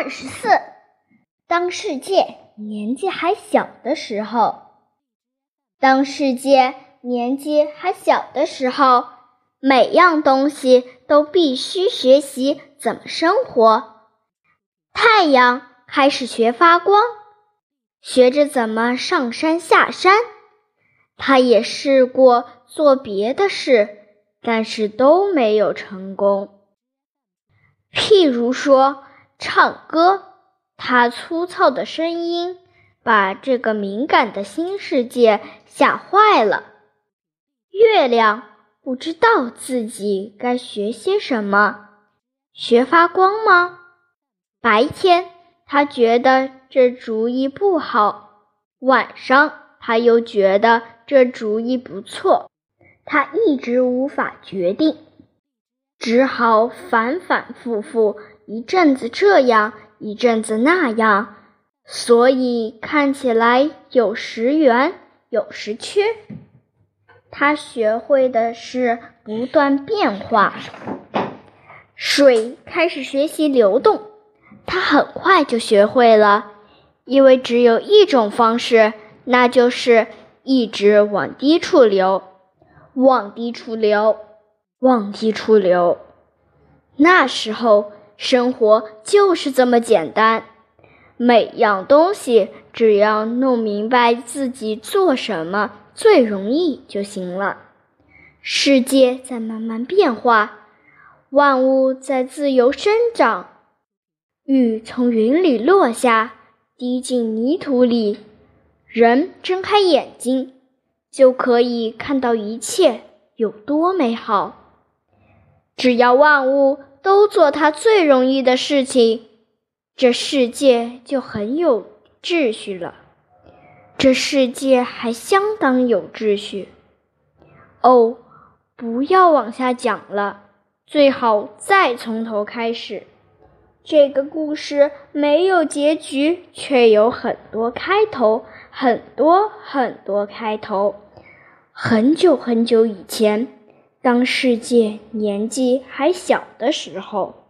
二十四，当世界年纪还小的时候，当世界年纪还小的时候，每样东西都必须学习怎么生活。太阳开始学发光，学着怎么上山下山。他也试过做别的事，但是都没有成功。譬如说。唱歌，他粗糙的声音把这个敏感的新世界吓坏了。月亮不知道自己该学些什么，学发光吗？白天他觉得这主意不好，晚上他又觉得这主意不错，他一直无法决定，只好反反复复。一阵子这样，一阵子那样，所以看起来有时圆，有时缺。他学会的是不断变化。水开始学习流动，他很快就学会了，因为只有一种方式，那就是一直往低处流，往低处流，往低处流。那时候。生活就是这么简单，每样东西只要弄明白自己做什么最容易就行了。世界在慢慢变化，万物在自由生长。雨从云里落下，滴进泥土里，人睁开眼睛就可以看到一切有多美好。只要万物。都做他最容易的事情，这世界就很有秩序了。这世界还相当有秩序。哦，不要往下讲了，最好再从头开始。这个故事没有结局，却有很多开头，很多很多开头。很久很久以前。当世界年纪还小的时候。